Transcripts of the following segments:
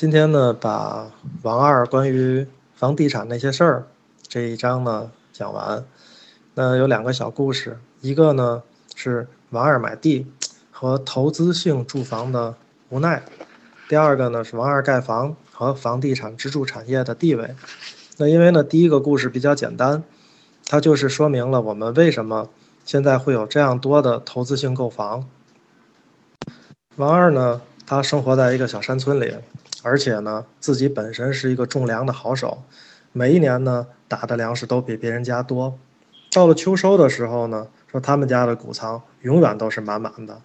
今天呢，把王二关于房地产那些事儿这一章呢讲完。那有两个小故事，一个呢是王二买地和投资性住房的无奈，第二个呢是王二盖房和房地产支柱产业的地位。那因为呢，第一个故事比较简单，它就是说明了我们为什么现在会有这样多的投资性购房。王二呢，他生活在一个小山村里。而且呢，自己本身是一个种粮的好手，每一年呢打的粮食都比别人家多。到了秋收的时候呢，说他们家的谷仓永远都是满满的。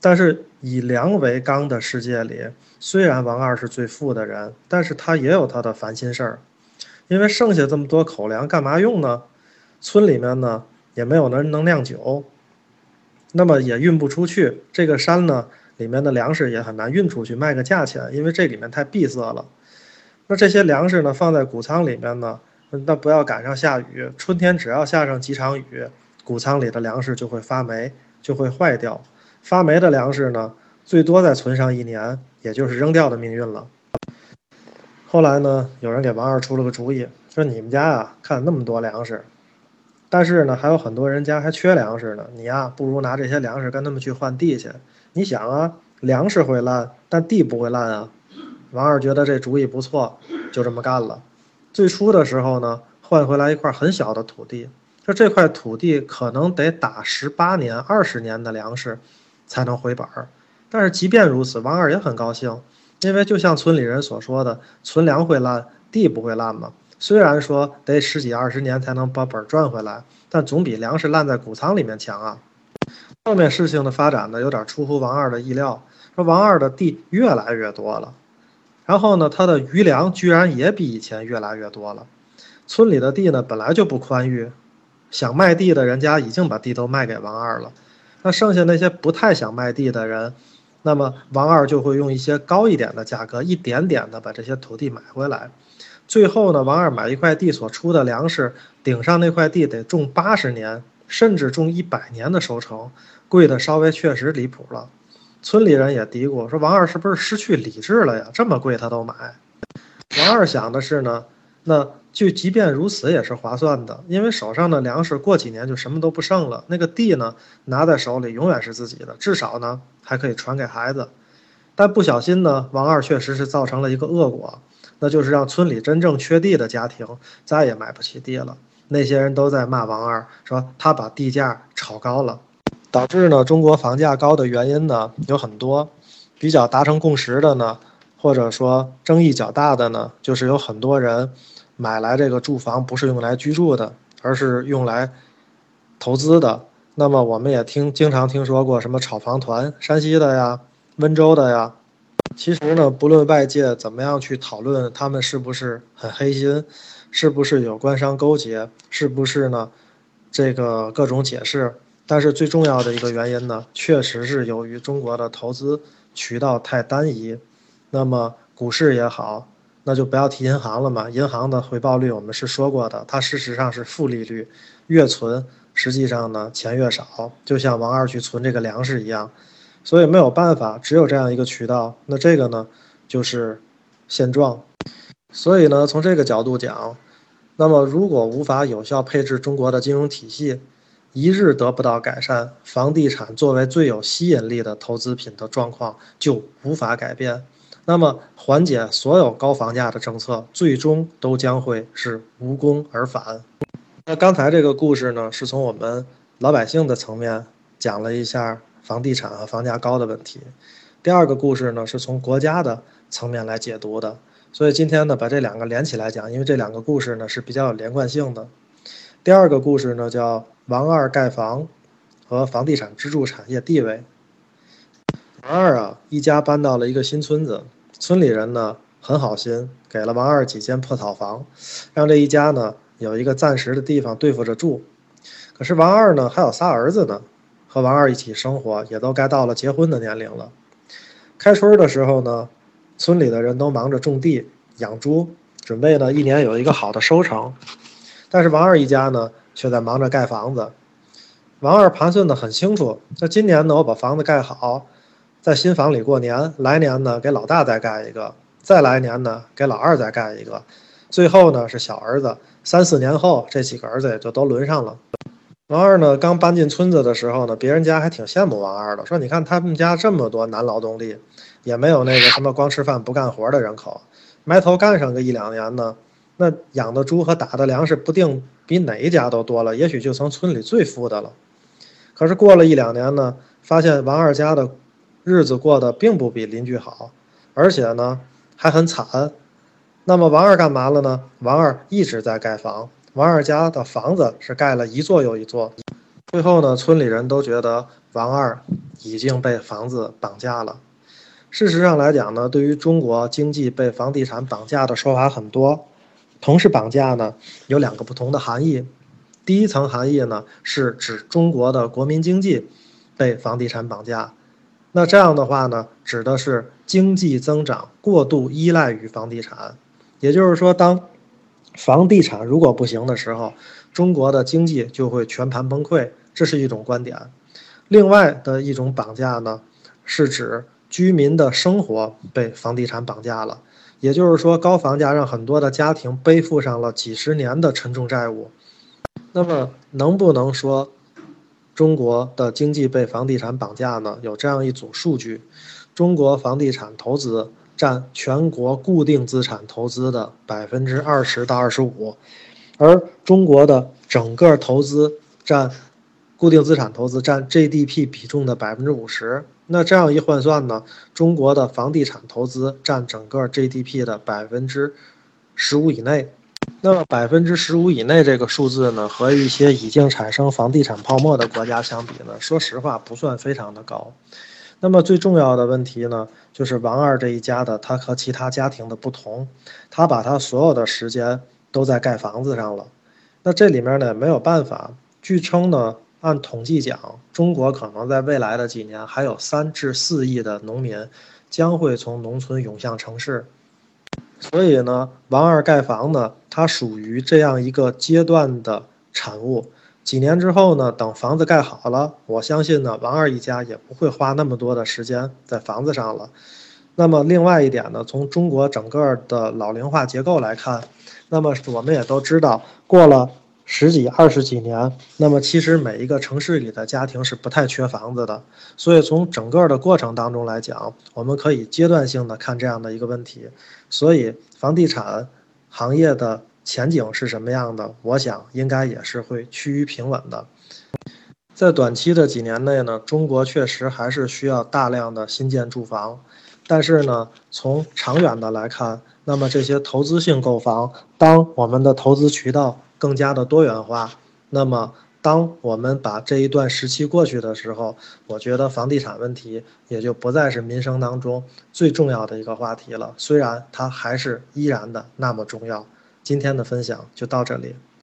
但是以粮为纲的世界里，虽然王二是最富的人，但是他也有他的烦心事儿，因为剩下这么多口粮干嘛用呢？村里面呢也没有人能酿酒，那么也运不出去。这个山呢。里面的粮食也很难运出去卖个价钱，因为这里面太闭塞了。那这些粮食呢，放在谷仓里面呢，那不要赶上下雨，春天只要下上几场雨，谷仓里的粮食就会发霉，就会坏掉。发霉的粮食呢，最多再存上一年，也就是扔掉的命运了。后来呢，有人给王二出了个主意，说你们家啊，看那么多粮食，但是呢，还有很多人家还缺粮食呢，你呀，不如拿这些粮食跟他们去换地去。你想啊，粮食会烂，但地不会烂啊。王二觉得这主意不错，就这么干了。最初的时候呢，换回来一块很小的土地，说这块土地可能得打十八年、二十年的粮食才能回本儿。但是即便如此，王二也很高兴，因为就像村里人所说的，存粮会烂，地不会烂嘛。虽然说得十几二十年才能把本儿赚回来，但总比粮食烂在谷仓里面强啊。后面事情的发展呢，有点出乎王二的意料。说王二的地越来越多了，然后呢，他的余粮居然也比以前越来越多了。村里的地呢，本来就不宽裕，想卖地的人家已经把地都卖给王二了。那剩下那些不太想卖地的人，那么王二就会用一些高一点的价格，一点点的把这些土地买回来。最后呢，王二买一块地所出的粮食，顶上那块地得种八十年。甚至种一百年的收成，贵的稍微确实离谱了。村里人也嘀咕说：“王二是不是失去理智了呀？这么贵他都买。”王二想的是呢，那就即便如此也是划算的，因为手上的粮食过几年就什么都不剩了。那个地呢，拿在手里永远是自己的，至少呢还可以传给孩子。但不小心呢，王二确实是造成了一个恶果，那就是让村里真正缺地的家庭再也买不起地了。那些人都在骂王二，说他把地价炒高了，导致呢中国房价高的原因呢有很多，比较达成共识的呢，或者说争议较大的呢，就是有很多人买来这个住房不是用来居住的，而是用来投资的。那么我们也听经常听说过什么炒房团，山西的呀，温州的呀。其实呢，不论外界怎么样去讨论他们是不是很黑心。是不是有官商勾结？是不是呢？这个各种解释，但是最重要的一个原因呢，确实是由于中国的投资渠道太单一。那么股市也好，那就不要提银行了嘛。银行的回报率我们是说过的，它事实上是负利率，越存实际上呢钱越少，就像王二去存这个粮食一样。所以没有办法，只有这样一个渠道。那这个呢，就是现状。所以呢，从这个角度讲。那么，如果无法有效配置中国的金融体系，一日得不到改善，房地产作为最有吸引力的投资品的状况就无法改变。那么，缓解所有高房价的政策，最终都将会是无功而返。那刚才这个故事呢，是从我们老百姓的层面讲了一下房地产和房价高的问题。第二个故事呢，是从国家的层面来解读的。所以今天呢，把这两个连起来讲，因为这两个故事呢是比较有连贯性的。第二个故事呢叫王二盖房和房地产支柱产业地位。王二啊，一家搬到了一个新村子，村里人呢很好心，给了王二几间破草房，让这一家呢有一个暂时的地方对付着住。可是王二呢还有仨儿子呢，和王二一起生活，也都该到了结婚的年龄了。开春的时候呢。村里的人都忙着种地、养猪，准备呢一年有一个好的收成。但是王二一家呢，却在忙着盖房子。王二盘算的很清楚，那今年呢，我把房子盖好，在新房里过年；来年呢，给老大再盖一个。再来年呢给老二再盖一个，最后呢是小儿子。三四年后，这几个儿子也就都轮上了。王二呢刚搬进村子的时候呢，别人家还挺羡慕王二的，说你看他们家这么多男劳动力，也没有那个什么光吃饭不干活的人口，埋头干上个一两年呢，那养的猪和打的粮食不定比哪一家都多了，也许就成村里最富的了。可是过了一两年呢，发现王二家的日子过得并不比邻居好，而且呢还很惨。那么王二干嘛了呢？王二一直在盖房，王二家的房子是盖了一座又一座。最后呢，村里人都觉得王二已经被房子绑架了。事实上来讲呢，对于中国经济被房地产绑架的说法很多。同时绑架呢，有两个不同的含义。第一层含义呢，是指中国的国民经济被房地产绑架。那这样的话呢，指的是经济增长过度依赖于房地产。也就是说，当房地产如果不行的时候，中国的经济就会全盘崩溃，这是一种观点。另外的一种绑架呢，是指居民的生活被房地产绑架了。也就是说，高房价让很多的家庭背负上了几十年的沉重债务。那么，能不能说中国的经济被房地产绑架呢？有这样一组数据：中国房地产投资。占全国固定资产投资的百分之二十到二十五，而中国的整个投资占固定资产投资占 GDP 比重的百分之五十。那这样一换算呢，中国的房地产投资占整个 GDP 的百分之十五以内。那么百分之十五以内这个数字呢，和一些已经产生房地产泡沫的国家相比呢，说实话不算非常的高。那么最重要的问题呢，就是王二这一家的他和其他家庭的不同，他把他所有的时间都在盖房子上了。那这里面呢没有办法，据称呢，按统计讲，中国可能在未来的几年还有三至四亿的农民将会从农村涌向城市。所以呢，王二盖房呢，它属于这样一个阶段的产物。几年之后呢？等房子盖好了，我相信呢，王二一家也不会花那么多的时间在房子上了。那么另外一点呢，从中国整个的老龄化结构来看，那么我们也都知道，过了十几、二十几年，那么其实每一个城市里的家庭是不太缺房子的。所以从整个的过程当中来讲，我们可以阶段性的看这样的一个问题。所以房地产行业的。前景是什么样的？我想应该也是会趋于平稳的。在短期的几年内呢，中国确实还是需要大量的新建住房。但是呢，从长远的来看，那么这些投资性购房，当我们的投资渠道更加的多元化，那么当我们把这一段时期过去的时候，我觉得房地产问题也就不再是民生当中最重要的一个话题了。虽然它还是依然的那么重要。今天的分享就到这里。